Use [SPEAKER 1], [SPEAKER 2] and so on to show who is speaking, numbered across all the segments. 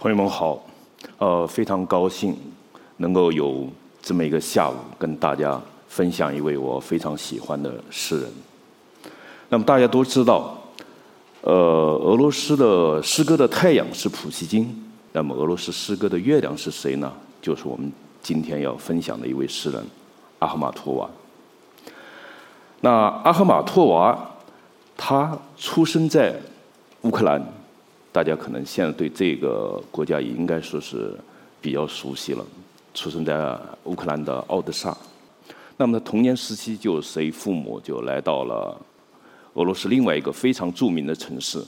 [SPEAKER 1] 朋友们好，呃，非常高兴能够有这么一个下午跟大家分享一位我非常喜欢的诗人。那么大家都知道，呃，俄罗斯的诗歌的太阳是普希金，那么俄罗斯诗歌的月亮是谁呢？就是我们今天要分享的一位诗人阿赫玛托娃。那阿赫玛托娃，他出生在乌克兰。大家可能现在对这个国家也应该说是比较熟悉了。出生在乌克兰的奥德萨，那么他童年时期就随父母就来到了俄罗斯另外一个非常著名的城市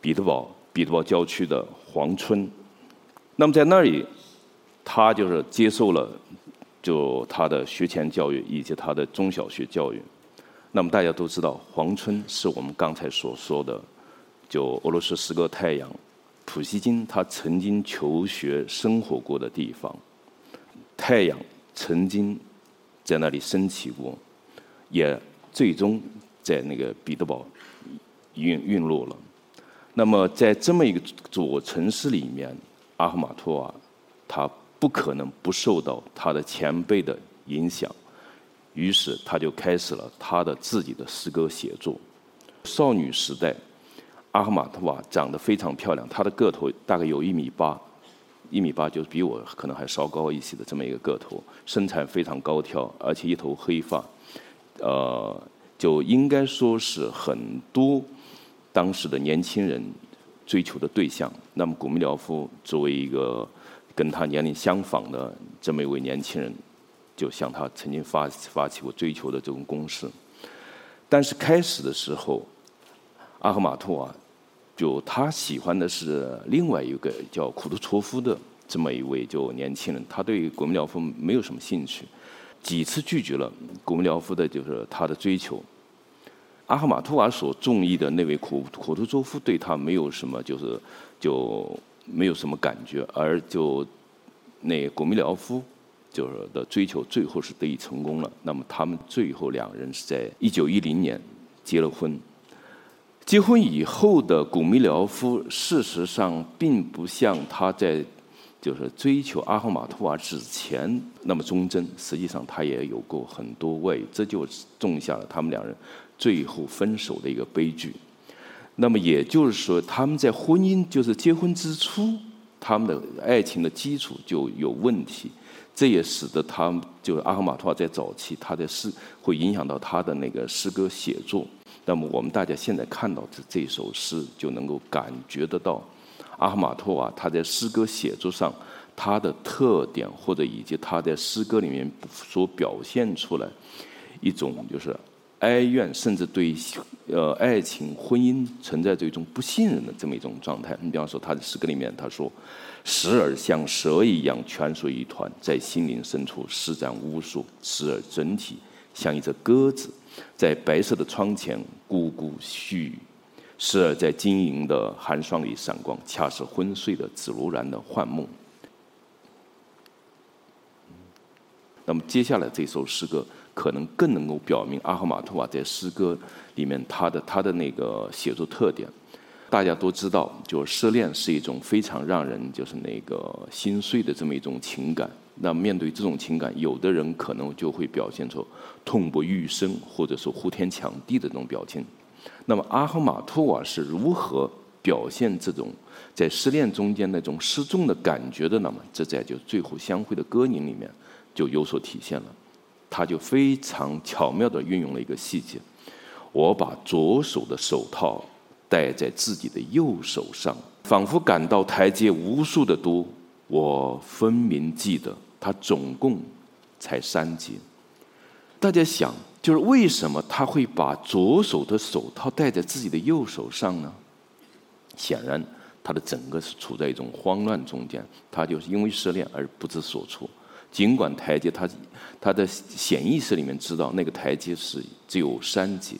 [SPEAKER 1] 彼得堡，彼得堡郊区的黄村。那么在那里，他就是接受了就他的学前教育以及他的中小学教育。那么大家都知道，黄村是我们刚才所说的。就俄罗斯诗歌太阳，普希金他曾经求学生活过的地方，太阳曾经在那里升起过，也最终在那个彼得堡陨陨落了。那么在这么一个座城市里面，阿赫玛托娃他不可能不受到他的前辈的影响，于是他就开始了他的自己的诗歌写作。少女时代。阿赫玛托娃长得非常漂亮，她的个头大概有一米八，一米八就是比我可能还稍高一些的这么一个个头，身材非常高挑，而且一头黑发，呃，就应该说是很多当时的年轻人追求的对象。那么古米廖夫作为一个跟他年龄相仿的这么一位年轻人，就向他曾经发发起过追求的这种攻势。但是开始的时候，阿赫玛托娃。就他喜欢的是另外一个叫库图措夫的这么一位就年轻人，他对古米廖夫没有什么兴趣，几次拒绝了古米廖夫的就是他的追求。阿赫玛托娃所中意的那位库库图佐夫对他没有什么就是就没有什么感觉，而就那古米廖夫就是的追求最后是得以成功了。那么他们最后两人是在一九一零年结了婚。结婚以后的古米廖夫，事实上并不像他在就是追求阿赫玛托娃之前那么忠贞。实际上，他也有过很多外遇，这就种下了他们两人最后分手的一个悲剧。那么也就是说，他们在婚姻就是结婚之初，他们的爱情的基础就有问题。这也使得他就是阿赫玛托娃在早期，他的诗会影响到他的那个诗歌写作。那么我们大家现在看到的这首诗，就能够感觉得到，阿赫玛托娃他在诗歌写作上他的特点，或者以及他在诗歌里面所表现出来一种就是哀怨，甚至对呃爱情、婚姻存在着一种不信任的这么一种状态。你比方说他的诗歌里面他说：“时而像蛇一样蜷缩一团，在心灵深处施展巫术；时而整体像一只鸽子。”在白色的窗前咕咕絮语，时而在晶莹的寒霜里闪光，恰似昏睡的紫罗兰的幻梦。那么接下来这首诗歌，可能更能够表明阿赫玛托娃在诗歌里面他的他的那个写作特点。大家都知道，就是失恋是一种非常让人就是那个心碎的这么一种情感。那面对这种情感，有的人可能就会表现出痛不欲生，或者说呼天抢地的这种表情。那么阿赫玛托娃是如何表现这种在失恋中间那种失重的感觉的呢？这在就最后相会的歌吟里面就有所体现了。他就非常巧妙地运用了一个细节：我把左手的手套戴在自己的右手上，仿佛感到台阶无数的多。我分明记得，他总共才三节。大家想，就是为什么他会把左手的手套戴在自己的右手上呢？显然，他的整个是处在一种慌乱中间。他就是因为失恋而不知所措。尽管台阶，他他的潜意识里面知道那个台阶是只有三节，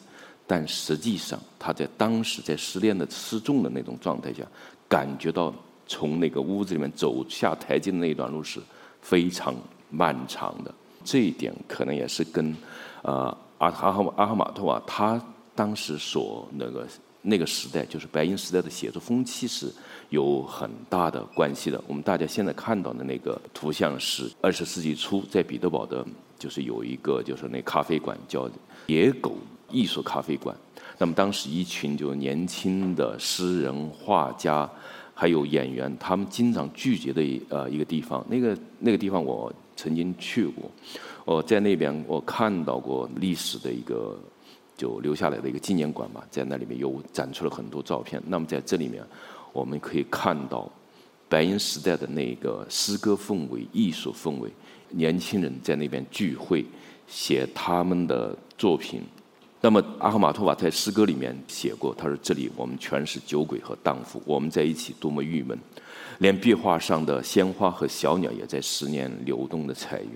[SPEAKER 1] 但实际上他在当时在失恋的失重的那种状态下，感觉到。从那个屋子里面走下台阶的那一段路是非常漫长的，这一点可能也是跟呃阿阿哈阿哈马托娃他当时所那个那个时代，就是白银时代的写作风气是有很大的关系的。我们大家现在看到的那个图像是二十世纪初在彼得堡的，就是有一个就是那咖啡馆叫野狗艺术咖啡馆。那么当时一群就年轻的诗人、画家，还有演员，他们经常聚集的呃一个地方。那个那个地方我曾经去过，我在那边我看到过历史的一个。就留下来的一个纪念馆嘛，在那里面有展出了很多照片。那么在这里面，我们可以看到白银时代的那个诗歌氛围、艺术氛围，年轻人在那边聚会，写他们的作品。那么阿赫玛托瓦在诗歌里面写过，他说：“这里我们全是酒鬼和荡妇，我们在一起多么郁闷，连壁画上的鲜花和小鸟也在思念流动的彩云。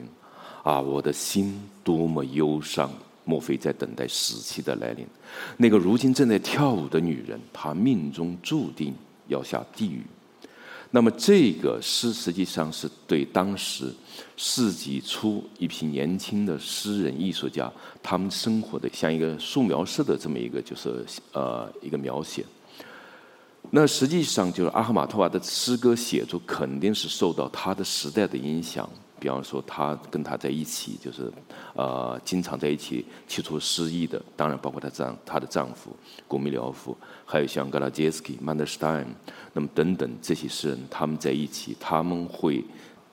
[SPEAKER 1] 啊，我的心多么忧伤。”莫非在等待死期的来临？那个如今正在跳舞的女人，她命中注定要下地狱。那么，这个诗实际上是对当时世纪初一批年轻的诗人、艺术家他们生活的像一个素描式的这么一个就是呃一个描写。那实际上就是阿赫马托娃的诗歌写作肯定是受到他的时代的影响。比方说，他跟他在一起，就是呃，经常在一起提出诗意的，当然包括她丈她的丈夫古米廖夫，还有像格拉杰斯基、曼德斯坦，那么等等这些诗人，他们在一起，他们会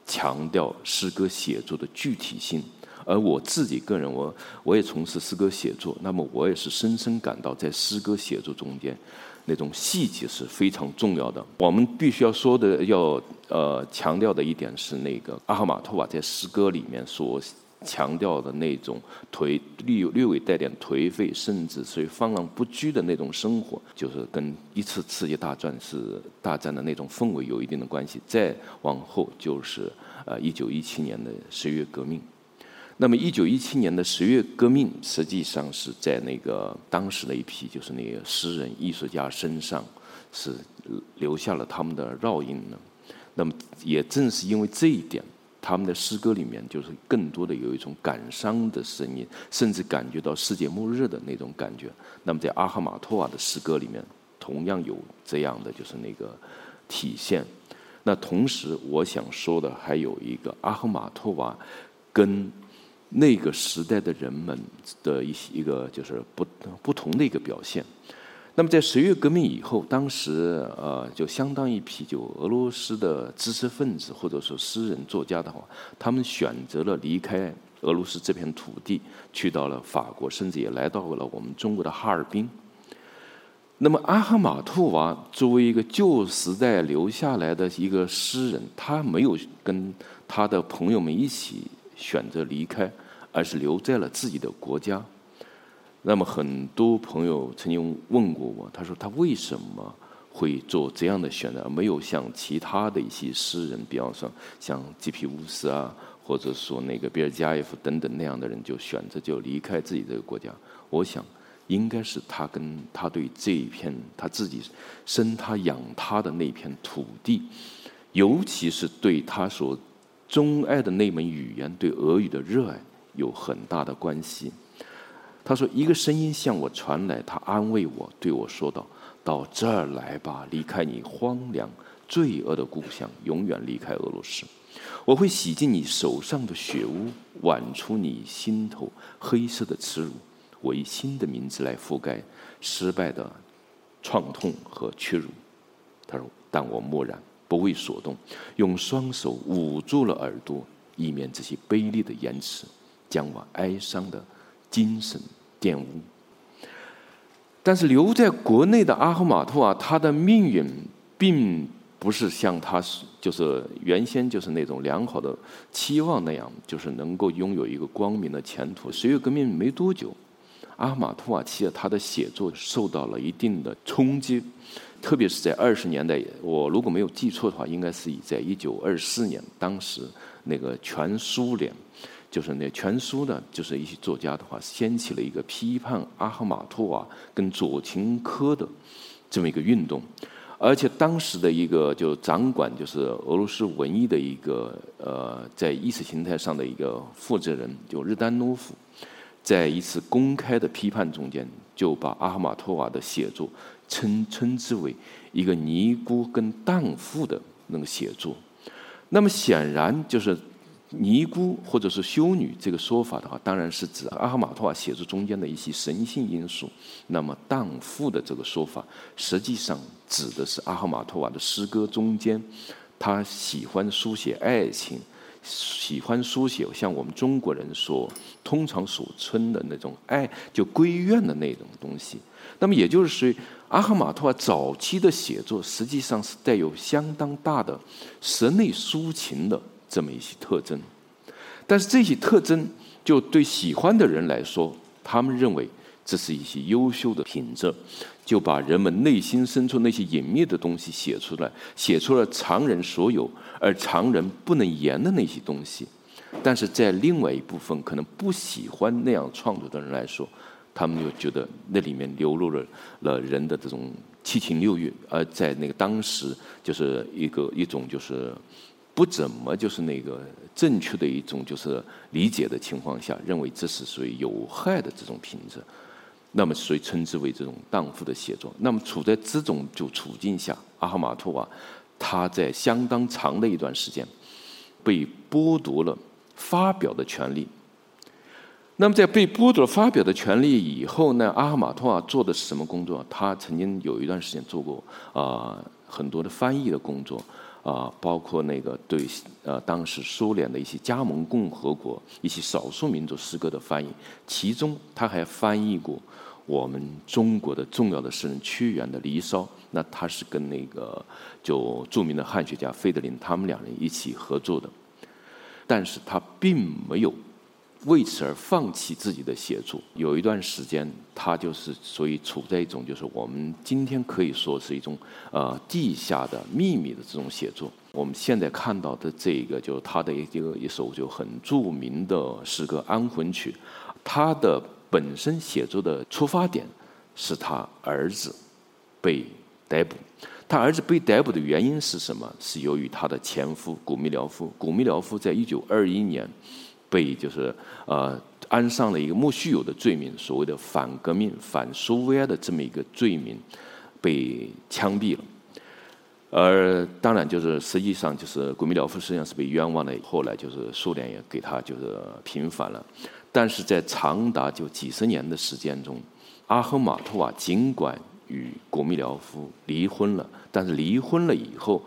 [SPEAKER 1] 强调诗歌写作的具体性。而我自己个人，我我也从事诗歌写作，那么我也是深深感到，在诗歌写作中间。那种细节是非常重要的。我们必须要说的，要呃强调的一点是，那个阿哈马托瓦在诗歌里面所强调的那种颓略略微带点颓废，甚至是放浪不拘的那种生活，就是跟一次世界大战是大战的那种氛围有一定的关系。再往后就是呃一九一七年的十月革命。那么，一九一七年的十月革命，实际上是在那个当时的一批就是那个诗人、艺术家身上，是留下了他们的烙印呢。那么，也正是因为这一点，他们的诗歌里面就是更多的有一种感伤的声音，甚至感觉到世界末日的那种感觉。那么，在阿哈马托瓦的诗歌里面，同样有这样的就是那个体现。那同时，我想说的还有一个阿哈马托瓦跟那个时代的人们的一些一个就是不不同的一个表现。那么在十月革命以后，当时呃就相当一批就俄罗斯的知识分子或者说诗人作家的话，他们选择了离开俄罗斯这片土地，去到了法国，甚至也来到了我们中国的哈尔滨。那么阿哈马托娃作为一个旧时代留下来的一个诗人，他没有跟他的朋友们一起选择离开。而是留在了自己的国家。那么很多朋友曾经问过我，他说他为什么会做这样的选择，没有像其他的一些诗人，比方说像吉皮乌斯啊，或者说那个比尔加耶夫等等那样的人，就选择就离开自己这个国家。我想，应该是他跟他对这一片他自己生他养他的那片土地，尤其是对他所钟爱的那门语言，对俄语的热爱。有很大的关系。他说：“一个声音向我传来，他安慰我，对我说道：‘到这儿来吧，离开你荒凉、罪恶的故乡，永远离开俄罗斯。我会洗净你手上的血污，挽出你心头黑色的耻辱。我以新的名字来覆盖失败的创痛和屈辱。’他说：‘但我默然，不为所动，用双手捂住了耳朵，以免这些卑劣的言辞。’”将我哀伤的精神玷污。但是留在国内的阿赫玛托啊，他的命运并不是像他就是原先就是那种良好的期望那样，就是能够拥有一个光明的前途。十月革命没多久，阿赫玛托瓦其他的写作受到了一定的冲击，特别是在二十年代，我如果没有记错的话，应该是以在一九二四年，当时那个全苏联。就是那全书呢，就是一些作家的话，掀起了一个批判阿赫玛托娃跟左琴科的这么一个运动，而且当时的一个就掌管就是俄罗斯文艺的一个呃，在意识形态上的一个负责人，就日丹诺夫，在一次公开的批判中间，就把阿哈马托瓦的写作称称之为一个尼姑跟荡妇的那个写作。那么显然就是尼姑或者是修女这个说法的话，当然是指阿哈马托瓦写作中间的一些神性因素。那么荡妇的这个说法，实际上指的是阿哈马托瓦的诗歌中间，他喜欢书写爱情。喜欢书写像我们中国人所通常所称的那种爱，就闺怨的那种东西。那么也就是说，阿哈马托瓦早期的写作实际上是带有相当大的神内抒情的这么一些特征。但是这些特征，就对喜欢的人来说，他们认为这是一些优秀的品质。就把人们内心深处那些隐秘的东西写出来，写出了常人所有而常人不能言的那些东西。但是在另外一部分可能不喜欢那样创作的人来说，他们就觉得那里面流露了了人的这种七情六欲，而在那个当时就是一个一种就是不怎么就是那个正确的一种就是理解的情况下，认为这是属于有害的这种品质。那么，所以称之为这种荡妇的写作。那么，处在这种就处境下，阿哈马托瓦他在相当长的一段时间被剥夺了发表的权利。那么，在被剥夺了发表的权利以后呢，阿哈马托瓦做的是什么工作？他曾经有一段时间做过啊很多的翻译的工作啊，包括那个对呃当时苏联的一些加盟共和国一些少数民族诗歌的翻译，其中他还翻译过。我们中国的重要的诗人屈原的《离骚》，那他是跟那个就著名的汉学家费德林他们两人一起合作的，但是他并没有为此而放弃自己的写作。有一段时间，他就是所以处在一种就是我们今天可以说是一种呃地下的秘密的这种写作。我们现在看到的这个，就是他的一个一首就很著名的诗歌《安魂曲》，他的。本身写作的出发点是他儿子被逮捕，他儿子被逮捕的原因是什么？是由于他的前夫古米廖夫，古米廖夫在一九二一年被就是呃安上了一个莫须有的罪名，所谓的反革命、反苏维埃的这么一个罪名，被枪毙了。而当然就是实际上就是古米廖夫实际上是被冤枉的，后来就是苏联也给他就是平反了。但是在长达就几十年的时间中，阿赫马托瓦尽管与古米廖夫离婚了，但是离婚了以后，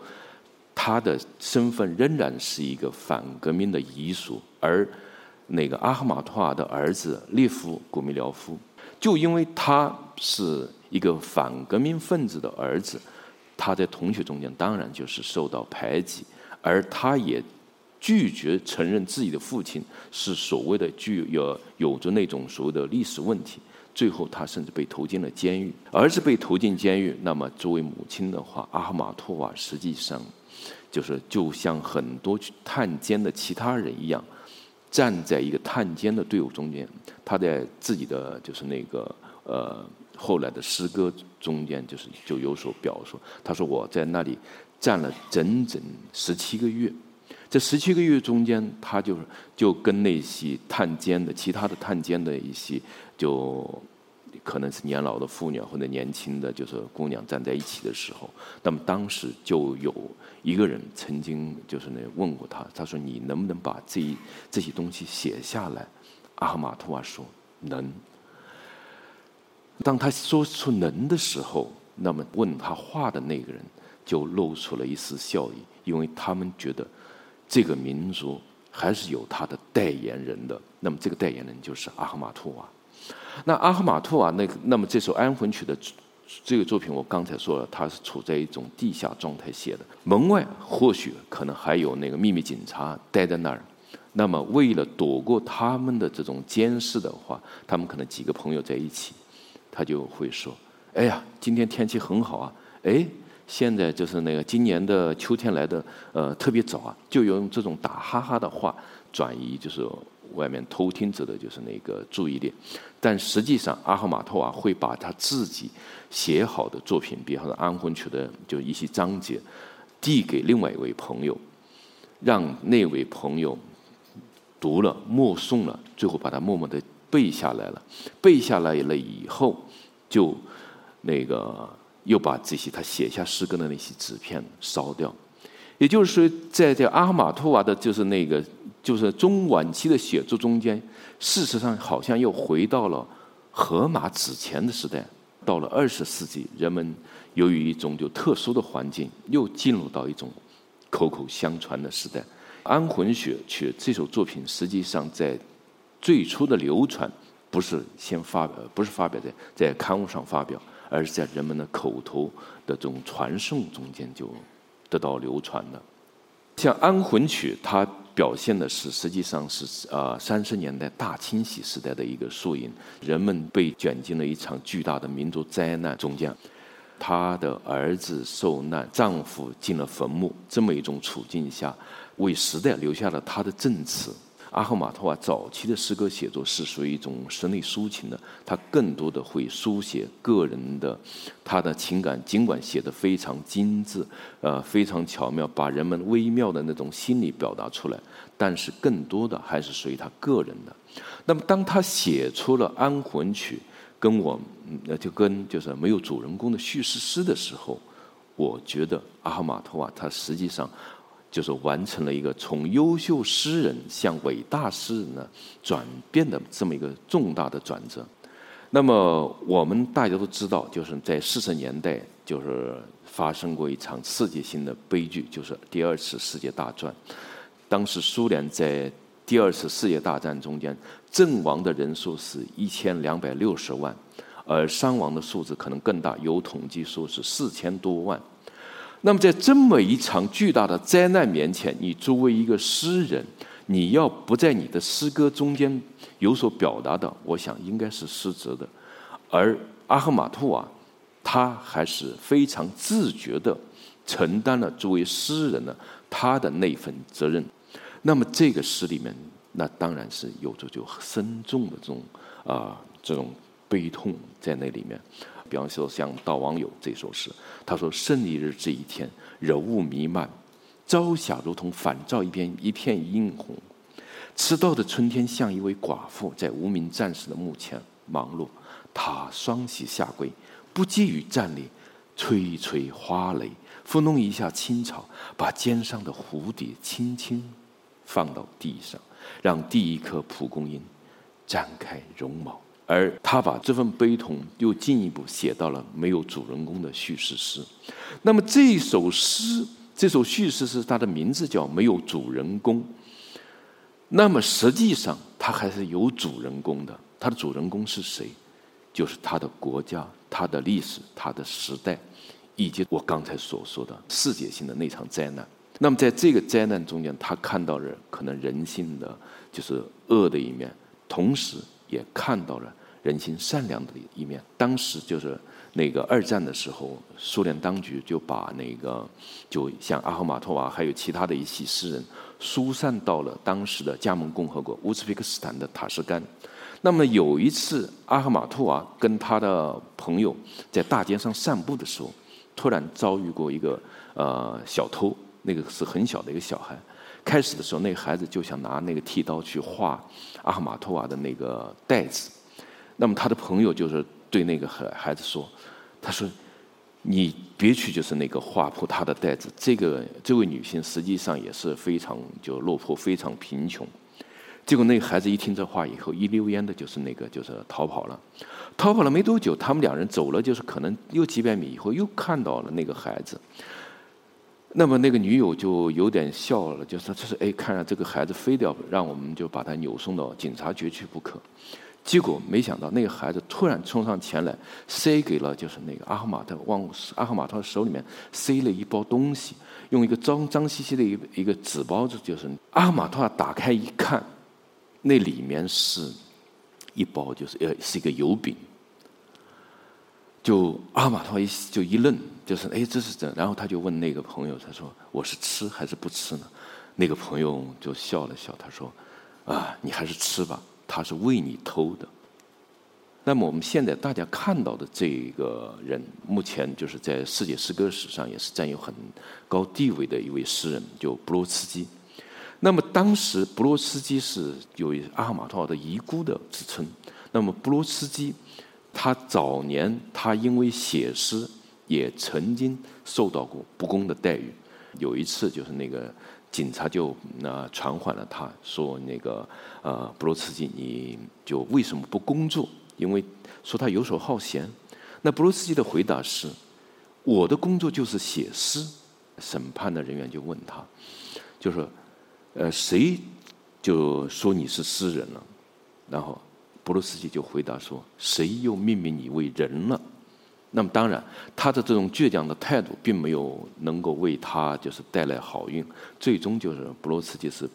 [SPEAKER 1] 他的身份仍然是一个反革命的遗属。而那个阿赫马托瓦的儿子列夫古米廖夫，就因为他是一个反革命分子的儿子，他在同学中间当然就是受到排挤，而他也。拒绝承认自己的父亲是所谓的具有有着那种所谓的历史问题，最后他甚至被投进了监狱。儿子被投进监狱，那么作为母亲的话，阿哈马托瓦实际上就是就像很多探监的其他人一样，站在一个探监的队伍中间。他在自己的就是那个呃后来的诗歌中间，就是就有所表述。他说：“我在那里站了整整十七个月。”这十七个月中间，他就就跟那些探监的、其他的探监的一些，就可能是年老的妇女或者年轻的就是姑娘站在一起的时候，那么当时就有一个人曾经就是那问过他，他说：“你能不能把这一这些东西写下来？”阿哈马托瓦说：“能。”当他说出“能”的时候，那么问他话的那个人就露出了一丝笑意，因为他们觉得。这个民族还是有他的代言人的，那么这个代言人就是阿哈马托瓦。那阿哈马托瓦那个，那么这首安魂曲的这个作品，我刚才说了，它是处在一种地下状态写的。门外或许可能还有那个秘密警察待在那儿，那么为了躲过他们的这种监视的话，他们可能几个朋友在一起，他就会说：“哎呀，今天天气很好啊，哎。”现在就是那个今年的秋天来的，呃，特别早啊，就用这种打哈哈的话转移，就是外面偷听者的就是那个注意力。但实际上，阿赫马托娃会把他自己写好的作品，比方说《安魂曲》的就一些章节，递给另外一位朋友，让那位朋友读了、默诵了，最后把它默默的背下来了，背下来了以后，就那个又把这些他写下诗歌的那些纸片烧掉。也就是说，在这阿哈马托娃的，就是那个，就是中晚期的写作中间，事实上好像又回到了荷马之前的时代。到了二十世纪，人们由于一种就特殊的环境，又进入到一种口口相传的时代。《安魂曲》曲这首作品，实际上在最初的流传，不是先发表，不是发表在在刊物上发表，而是在人们的口头的这种传颂中间就。得到流传的，像《安魂曲》，它表现的是实际上是呃三十年代大清洗时代的一个缩影，人们被卷进了一场巨大的民族灾难中间，她的儿子受难，丈夫进了坟墓，这么一种处境下，为时代留下了她的证词。阿赫玛托娃早期的诗歌写作是属于一种室内抒情的，他更多的会书写个人的他的情感，尽管写的非常精致，呃，非常巧妙，把人们微妙的那种心理表达出来，但是更多的还是属于他个人的。那么，当他写出了《安魂曲》，跟我，那，就跟就是没有主人公的叙事诗的时候，我觉得阿赫玛托娃他实际上。就是完成了一个从优秀诗人向伟大诗人呢转变的这么一个重大的转折。那么我们大家都知道，就是在四十年代，就是发生过一场世界性的悲剧，就是第二次世界大战。当时苏联在第二次世界大战中间阵亡的人数是一千两百六十万，而伤亡的数字可能更大，有统计说是四千多万。那么，在这么一场巨大的灾难面前，你作为一个诗人，你要不在你的诗歌中间有所表达的，我想应该是失责的。而阿赫玛托娃，他还是非常自觉的承担了作为诗人的他的那份责任。那么，这个诗里面，那当然是有着就深重的这种啊这种悲痛在那里面。比方说，像《悼亡友》这首诗，他说：“胜利日这一天，柔雾弥漫，朝霞如同反照一片一片殷红。迟到的春天像一位寡妇，在无名战士的墓前忙碌。她双膝下跪，不急于站立，吹一吹花蕾，抚弄一下青草，把肩上的蝴蝶轻轻放到地上，让第一颗蒲公英展开绒毛。”而他把这份悲痛又进一步写到了没有主人公的叙事诗。那么这首诗，这首叙事诗，它的名字叫《没有主人公》。那么实际上，它还是有主人公的。它的主人公是谁？就是他的国家、他的历史、他的时代，以及我刚才所说的世界性的那场灾难。那么在这个灾难中间，他看到了可能人性的就是恶的一面，同时。也看到了人心善良的一面。当时就是那个二战的时候，苏联当局就把那个就像阿赫玛托娃还有其他的一些诗人疏散到了当时的加盟共和国乌兹别克斯坦的塔什干。那么有一次，阿赫玛托娃跟他的朋友在大街上散步的时候，突然遭遇过一个呃小偷，那个是很小的一个小孩。开始的时候，那个孩子就想拿那个剃刀去划阿哈马托娃的那个袋子。那么他的朋友就是对那个孩孩子说：“他说，你别去，就是那个划破他的袋子。这个这位女性实际上也是非常就落魄，非常贫穷。结果那个孩子一听这话以后，一溜烟的就是那个就是逃跑了。逃跑了没多久，他们两人走了，就是可能又几百米以后，又看到了那个孩子。”那么那个女友就有点笑了，就说：“这是哎，看来这个孩子非得要让我们就把他扭送到警察局去不可。”结果没想到那个孩子突然冲上前来，塞给了就是那个阿赫玛特往阿赫玛特手里面塞了一包东西，用一个脏脏兮兮的一个一个纸包子，就是阿赫玛特打开一看，那里面是一包就是呃是一个油饼。就阿玛托一就一愣，就是哎，这是怎？然后他就问那个朋友，他说：“我是吃还是不吃呢？”那个朋友就笑了笑，他说：“啊，你还是吃吧，他是为你偷的。”那么我们现在大家看到的这个人，目前就是在世界诗歌史上也是占有很高地位的一位诗人，就布罗茨基。那么当时布罗茨基是有阿赫玛托的遗孤的之称。那么布罗茨基他早年他因为写诗也曾经受到过不公的待遇。有一次就是那个警察就那传唤了他说那个呃布罗斯基你就为什么不工作？因为说他游手好闲。那布罗斯基的回答是：我的工作就是写诗。审判的人员就问他，就说。呃，谁就说你是诗人了？然后布鲁斯基就回答说：“谁又命名你为人了？”那么当然，他的这种倔强的态度并没有能够为他就是带来好运。最终就是布罗斯基是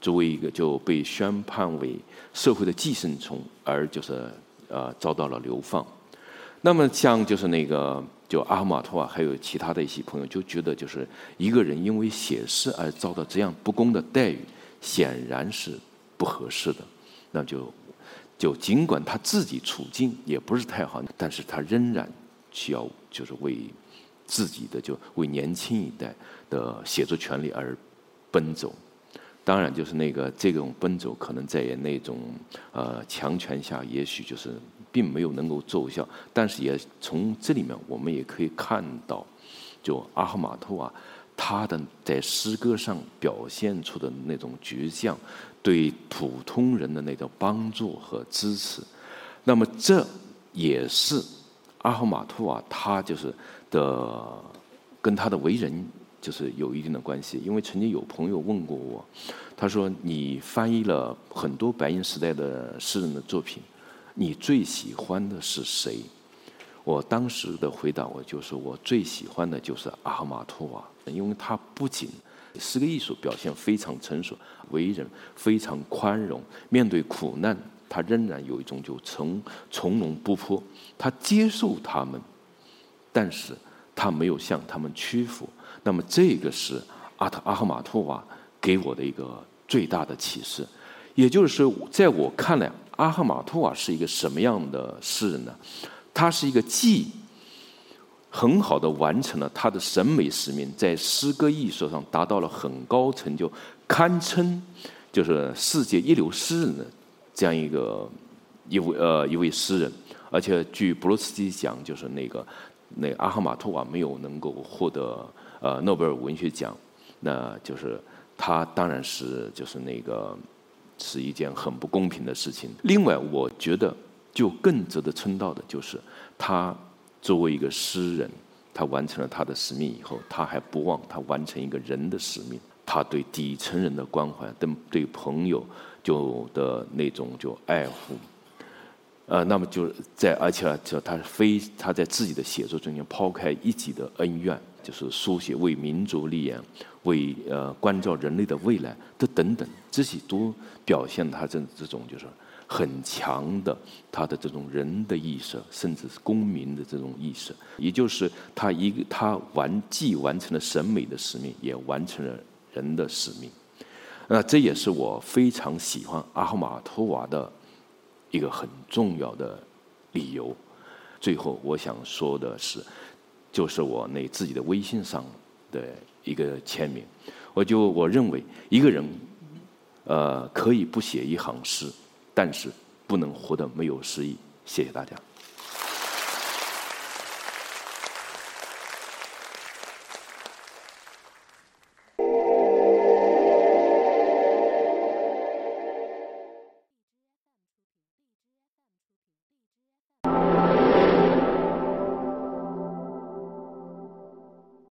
[SPEAKER 1] 作为一个就被宣判为社会的寄生虫，而就是呃遭到了流放。那么像就是那个。就阿赫玛托啊还有其他的一些朋友就觉得，就是一个人因为写诗而遭到这样不公的待遇，显然是不合适的。那就就尽管他自己处境也不是太好，但是他仍然需要就是为自己的就为年轻一代的写作权利而奔走。当然，就是那个这种奔走，可能在那种呃强权下，也许就是并没有能够奏效。但是也从这里面，我们也可以看到，就阿赫玛托啊他的在诗歌上表现出的那种倔强，对普通人的那种帮助和支持。那么这也是阿赫玛托瓦他就是的跟他的为人。就是有一定的关系，因为曾经有朋友问过我，他说：“你翻译了很多白银时代的诗人的作品，你最喜欢的是谁？”我当时的回答我就说：“我最喜欢的就是阿哈马托瓦，因为他不仅诗歌艺术表现非常成熟，为人非常宽容，面对苦难他仍然有一种就从从容不迫，他接受他们，但是他没有向他们屈服。”那么这个是阿特阿赫马托瓦给我的一个最大的启示，也就是说，在我看来，阿赫马托瓦是一个什么样的诗人呢？他是一个既很好的完成了他的审美使命，在诗歌艺术上达到了很高成就，堪称就是世界一流诗人的这样一个一位呃一位诗人，而且据布罗斯基讲，就是那个那阿赫玛托瓦没有能够获得。呃，诺贝尔文学奖，那就是他当然是就是那个是一件很不公平的事情。另外，我觉得就更值得称道的就是他作为一个诗人，他完成了他的使命以后，他还不忘他完成一个人的使命。他对底层人的关怀，跟对朋友就的那种就爱护，呃，那么就在而且就他非他在自己的写作中间抛开一己的恩怨。就是书写为民族立言，为呃关照人类的未来的等等，这些都表现他这这种就是很强的他的这种人的意识，甚至是公民的这种意识。也就是他一个他完既完成了审美的使命，也完成了人的使命。那这也是我非常喜欢阿赫玛托瓦的一个很重要的理由。最后我想说的是。就是我那自己的微信上的一个签名，我就我认为一个人，呃，可以不写一行诗，但是不能活得没有诗意。谢谢大家。